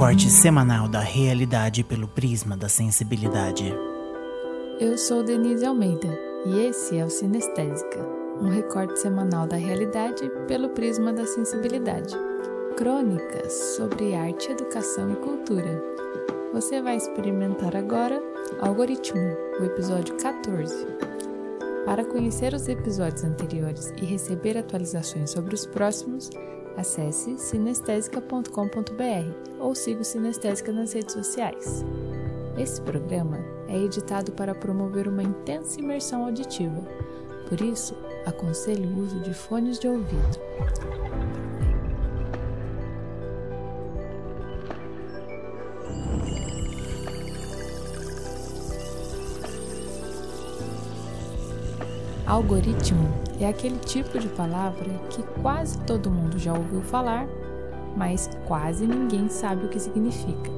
recorte semanal da realidade pelo prisma da sensibilidade. Eu sou Denise Almeida e esse é o Sinestésica, um recorte semanal da realidade pelo prisma da sensibilidade. Crônicas sobre arte, educação e cultura. Você vai experimentar agora Algoritmo, o episódio 14. Para conhecer os episódios anteriores e receber atualizações sobre os próximos, Acesse sinestesica.com.br ou siga o Sinestésica nas redes sociais. Esse programa é editado para promover uma intensa imersão auditiva, por isso, aconselho o uso de fones de ouvido. Algoritmo é aquele tipo de palavra que quase todo mundo já ouviu falar, mas quase ninguém sabe o que significa.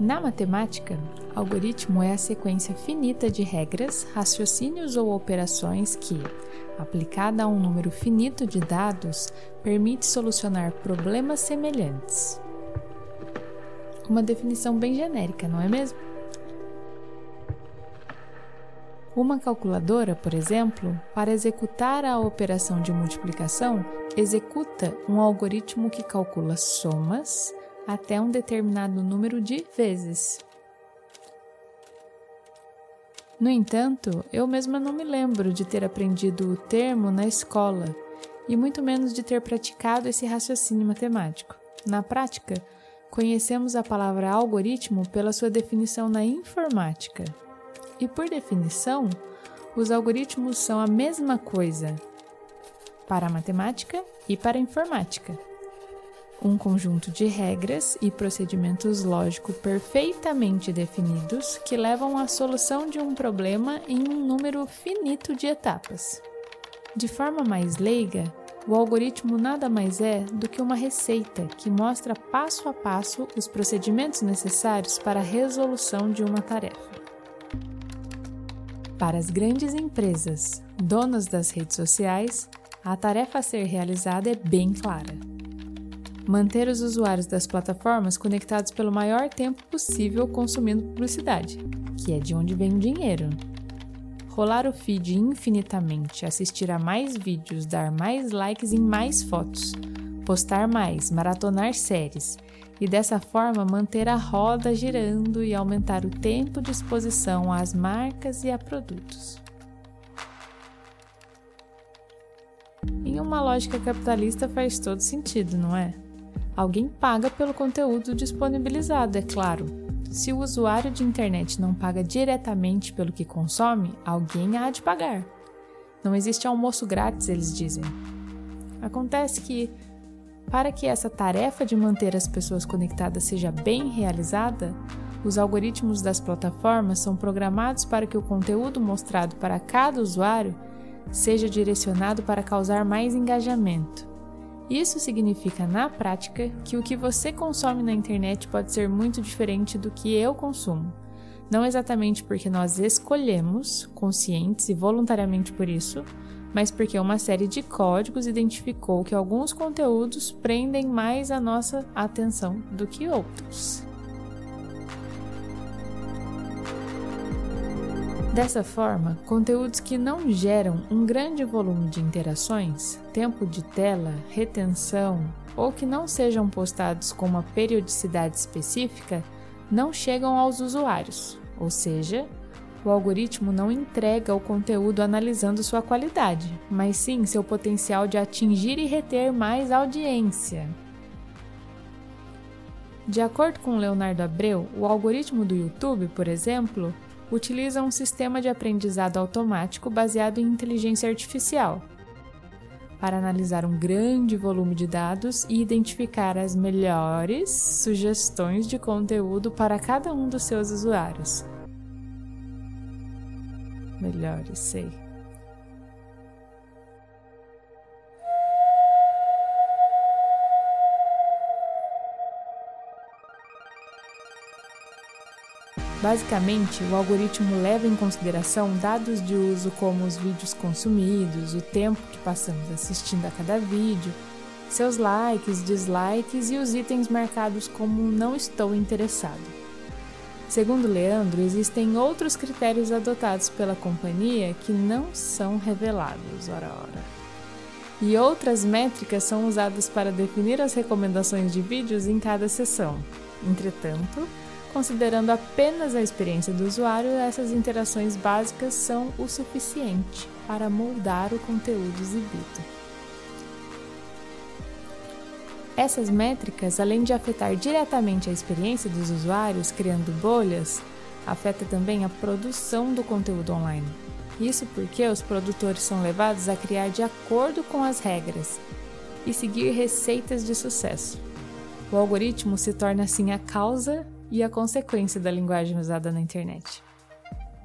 Na matemática, algoritmo é a sequência finita de regras, raciocínios ou operações que, aplicada a um número finito de dados, permite solucionar problemas semelhantes. Uma definição bem genérica, não é mesmo? Uma calculadora, por exemplo, para executar a operação de multiplicação, executa um algoritmo que calcula somas até um determinado número de vezes. No entanto, eu mesma não me lembro de ter aprendido o termo na escola e muito menos de ter praticado esse raciocínio matemático. Na prática, conhecemos a palavra algoritmo pela sua definição na informática, e por definição, os algoritmos são a mesma coisa para a matemática e para a informática. Um conjunto de regras e procedimentos lógicos perfeitamente definidos que levam à solução de um problema em um número finito de etapas. De forma mais leiga, o algoritmo nada mais é do que uma receita que mostra passo a passo os procedimentos necessários para a resolução de uma tarefa. Para as grandes empresas, donas das redes sociais, a tarefa a ser realizada é bem clara. Manter os usuários das plataformas conectados pelo maior tempo possível consumindo publicidade, que é de onde vem o dinheiro. Rolar o feed infinitamente, assistir a mais vídeos, dar mais likes em mais fotos, postar mais, maratonar séries e dessa forma manter a roda girando e aumentar o tempo de exposição às marcas e a produtos. Em uma lógica capitalista faz todo sentido, não é? Alguém paga pelo conteúdo disponibilizado, é claro. Se o usuário de internet não paga diretamente pelo que consome, alguém há de pagar. Não existe almoço grátis, eles dizem. Acontece que para que essa tarefa de manter as pessoas conectadas seja bem realizada, os algoritmos das plataformas são programados para que o conteúdo mostrado para cada usuário seja direcionado para causar mais engajamento. Isso significa, na prática, que o que você consome na internet pode ser muito diferente do que eu consumo. Não exatamente porque nós escolhemos, conscientes e voluntariamente por isso, mas porque uma série de códigos identificou que alguns conteúdos prendem mais a nossa atenção do que outros. Dessa forma, conteúdos que não geram um grande volume de interações, tempo de tela, retenção ou que não sejam postados com uma periodicidade específica não chegam aos usuários, ou seja, o algoritmo não entrega o conteúdo analisando sua qualidade, mas sim seu potencial de atingir e reter mais audiência. De acordo com Leonardo Abreu, o algoritmo do YouTube, por exemplo, utiliza um sistema de aprendizado automático baseado em inteligência artificial para analisar um grande volume de dados e identificar as melhores sugestões de conteúdo para cada um dos seus usuários melhores, sei. Basicamente, o algoritmo leva em consideração dados de uso como os vídeos consumidos, o tempo que passamos assistindo a cada vídeo, seus likes, dislikes e os itens marcados como não estou interessado. Segundo Leandro, existem outros critérios adotados pela companhia que não são revelados, ora ora. E outras métricas são usadas para definir as recomendações de vídeos em cada sessão. Entretanto, considerando apenas a experiência do usuário, essas interações básicas são o suficiente para moldar o conteúdo exibido. Essas métricas, além de afetar diretamente a experiência dos usuários, criando bolhas, afeta também a produção do conteúdo online. Isso porque os produtores são levados a criar de acordo com as regras e seguir receitas de sucesso. O algoritmo se torna assim a causa e a consequência da linguagem usada na internet.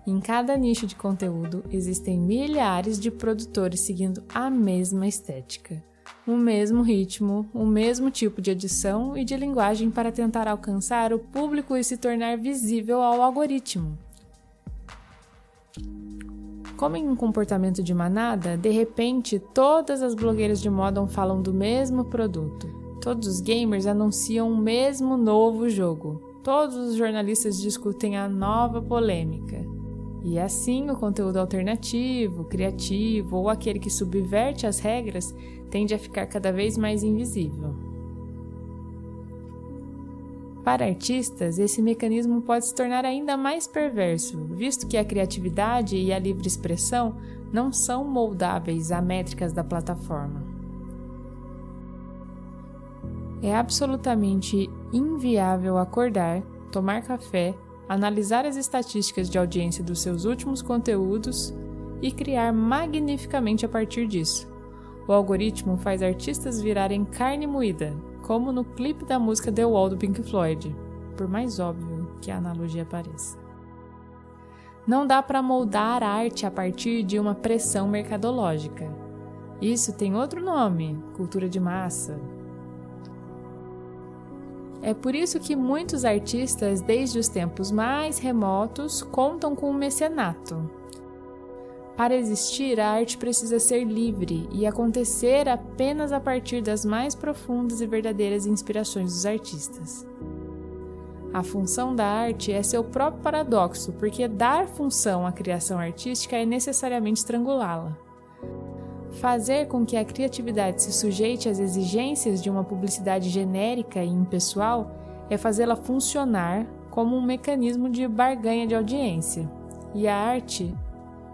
Em cada nicho de conteúdo existem milhares de produtores seguindo a mesma estética o mesmo ritmo, o mesmo tipo de edição e de linguagem para tentar alcançar o público e se tornar visível ao algoritmo. Como em um comportamento de manada, de repente todas as blogueiras de moda falam do mesmo produto. Todos os gamers anunciam o mesmo novo jogo. Todos os jornalistas discutem a nova polêmica. E assim, o conteúdo alternativo, criativo ou aquele que subverte as regras tende a ficar cada vez mais invisível. Para artistas, esse mecanismo pode se tornar ainda mais perverso, visto que a criatividade e a livre expressão não são moldáveis a métricas da plataforma. É absolutamente inviável acordar, tomar café, analisar as estatísticas de audiência dos seus últimos conteúdos e criar magnificamente a partir disso. O algoritmo faz artistas virarem carne moída, como no clipe da música The Wall do Pink Floyd, por mais óbvio que a analogia pareça. Não dá para moldar a arte a partir de uma pressão mercadológica. Isso tem outro nome, cultura de massa, é por isso que muitos artistas, desde os tempos mais remotos, contam com o mecenato. Para existir, a arte precisa ser livre e acontecer apenas a partir das mais profundas e verdadeiras inspirações dos artistas. A função da arte é seu próprio paradoxo, porque dar função à criação artística é necessariamente estrangulá-la. Fazer com que a criatividade se sujeite às exigências de uma publicidade genérica e impessoal é fazê-la funcionar como um mecanismo de barganha de audiência. E a arte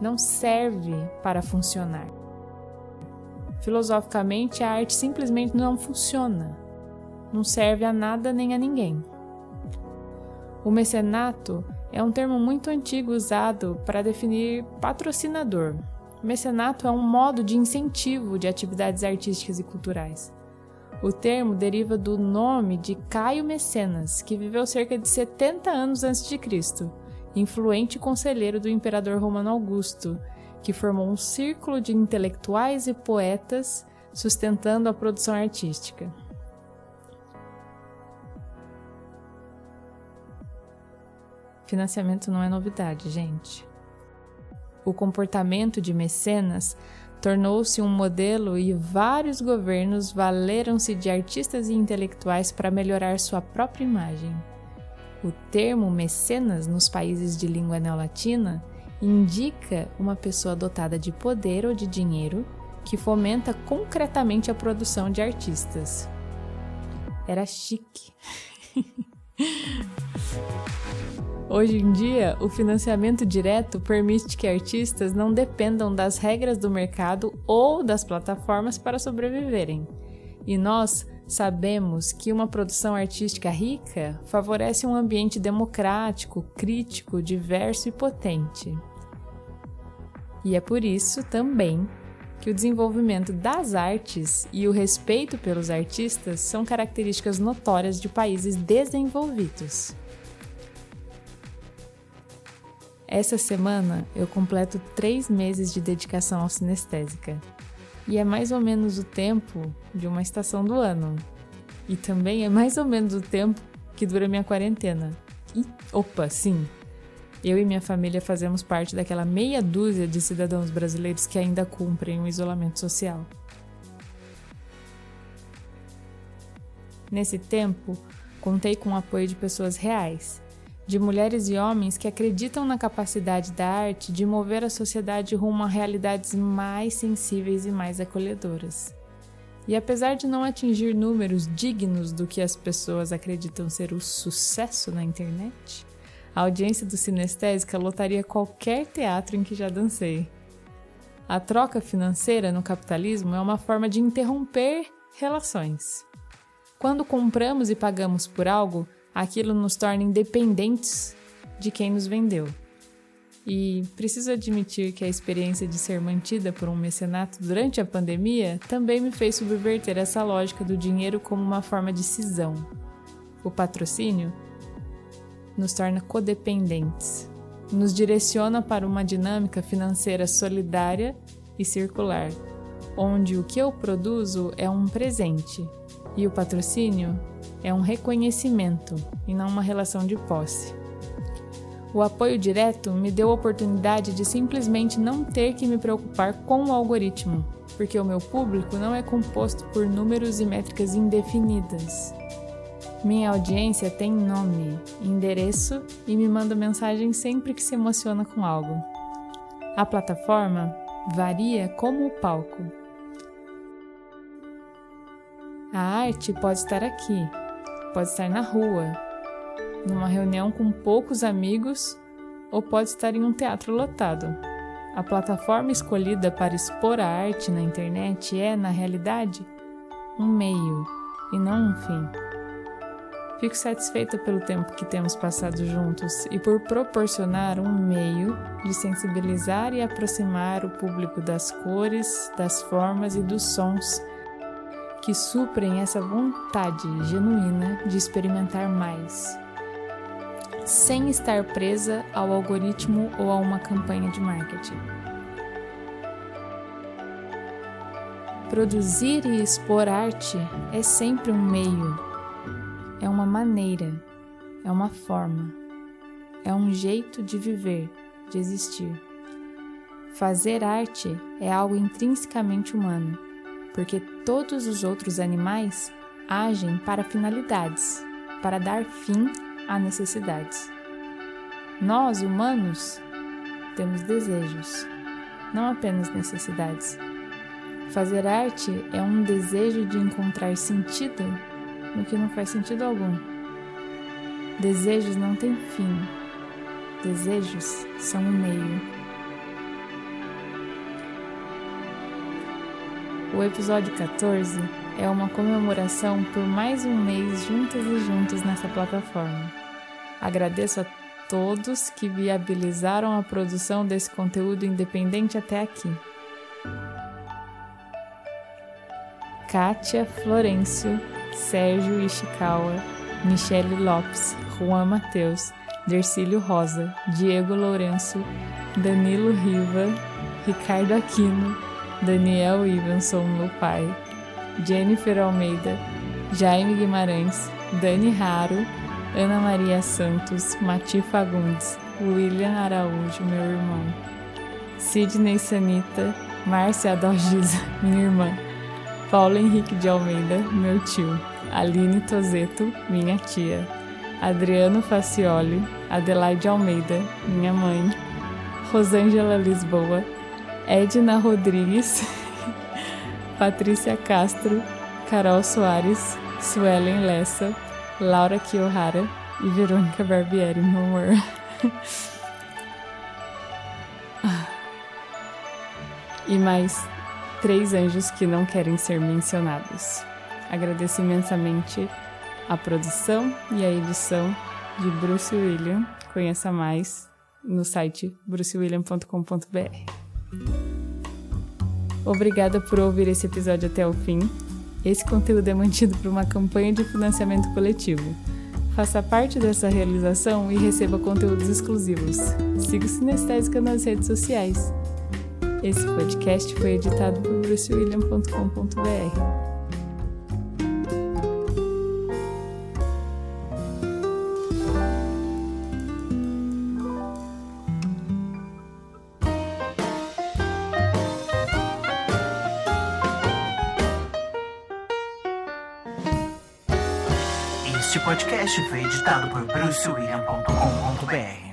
não serve para funcionar. Filosoficamente, a arte simplesmente não funciona. Não serve a nada nem a ninguém. O mecenato é um termo muito antigo usado para definir patrocinador, Mecenato é um modo de incentivo de atividades artísticas e culturais. O termo deriva do nome de Caio Mecenas, que viveu cerca de 70 anos antes de Cristo, influente conselheiro do imperador romano Augusto, que formou um círculo de intelectuais e poetas sustentando a produção artística. Financiamento não é novidade, gente o comportamento de mecenas tornou-se um modelo e vários governos valeram-se de artistas e intelectuais para melhorar sua própria imagem. O termo mecenas nos países de língua neolatina indica uma pessoa dotada de poder ou de dinheiro que fomenta concretamente a produção de artistas. Era chique. Hoje em dia, o financiamento direto permite que artistas não dependam das regras do mercado ou das plataformas para sobreviverem. E nós sabemos que uma produção artística rica favorece um ambiente democrático, crítico, diverso e potente. E é por isso também que o desenvolvimento das artes e o respeito pelos artistas são características notórias de países desenvolvidos. Essa semana eu completo três meses de dedicação ao sinestésica. E é mais ou menos o tempo de uma estação do ano. E também é mais ou menos o tempo que dura minha quarentena. E, opa, sim! Eu e minha família fazemos parte daquela meia dúzia de cidadãos brasileiros que ainda cumprem o isolamento social. Nesse tempo, contei com o apoio de pessoas reais, de mulheres e homens que acreditam na capacidade da arte de mover a sociedade rumo a realidades mais sensíveis e mais acolhedoras. E apesar de não atingir números dignos do que as pessoas acreditam ser o sucesso na internet, a audiência do Sinestésica lotaria qualquer teatro em que já dancei. A troca financeira no capitalismo é uma forma de interromper relações. Quando compramos e pagamos por algo, aquilo nos torna independentes de quem nos vendeu. E preciso admitir que a experiência de ser mantida por um mecenato durante a pandemia também me fez subverter essa lógica do dinheiro como uma forma de cisão. O patrocínio nos torna codependentes, nos direciona para uma dinâmica financeira solidária e circular, onde o que eu produzo é um presente e o patrocínio é um reconhecimento e não uma relação de posse. O apoio direto me deu a oportunidade de simplesmente não ter que me preocupar com o algoritmo, porque o meu público não é composto por números e métricas indefinidas. Minha audiência tem nome, endereço e me manda mensagem sempre que se emociona com algo. A plataforma varia como o palco. A arte pode estar aqui, pode estar na rua, numa reunião com poucos amigos ou pode estar em um teatro lotado. A plataforma escolhida para expor a arte na internet é, na realidade, um meio e não um fim. Fico satisfeita pelo tempo que temos passado juntos e por proporcionar um meio de sensibilizar e aproximar o público das cores, das formas e dos sons que suprem essa vontade genuína de experimentar mais, sem estar presa ao algoritmo ou a uma campanha de marketing. Produzir e expor arte é sempre um meio, é uma maneira, é uma forma, é um jeito de viver, de existir. Fazer arte é algo intrinsecamente humano porque todos os outros animais agem para finalidades, para dar fim a necessidades. Nós, humanos, temos desejos, não apenas necessidades. Fazer arte é um desejo de encontrar sentido no que não faz sentido algum. Desejos não têm fim, desejos são um meio. O episódio 14 é uma comemoração por mais um mês juntas e juntos nessa plataforma. Agradeço a todos que viabilizaram a produção desse conteúdo independente até aqui. Kátia Florencio, Sérgio Ishikawa, Michele Lopes, Juan Mateus, Dercílio Rosa, Diego Lourenço, Danilo Riva, Ricardo Aquino, Daniel Ivanson, meu pai, Jennifer Almeida, Jaime Guimarães, Dani Raro, Ana Maria Santos, Mati Fagundes, William Araújo, meu irmão, Sidney Sanita, Márcia Adalgisa, minha irmã, Paulo Henrique de Almeida, meu tio, Aline Tozeto, minha tia, Adriano Facioli, Adelaide Almeida, minha mãe, Rosângela Lisboa, Edna Rodrigues, Patrícia Castro, Carol Soares, Suelen Lessa, Laura Kiyohara e Verônica Barbieri, meu amor. e mais três anjos que não querem ser mencionados. Agradeço imensamente a produção e a edição de Bruce William. Conheça mais no site brucewilliam.com.br. Obrigada por ouvir esse episódio até o fim. Esse conteúdo é mantido por uma campanha de financiamento coletivo. Faça parte dessa realização e receba conteúdos exclusivos. Siga o Sinestésica nas redes sociais. Esse podcast foi editado por brucewilliam.com.br. podcast foi editado por brucewilliam.com.br.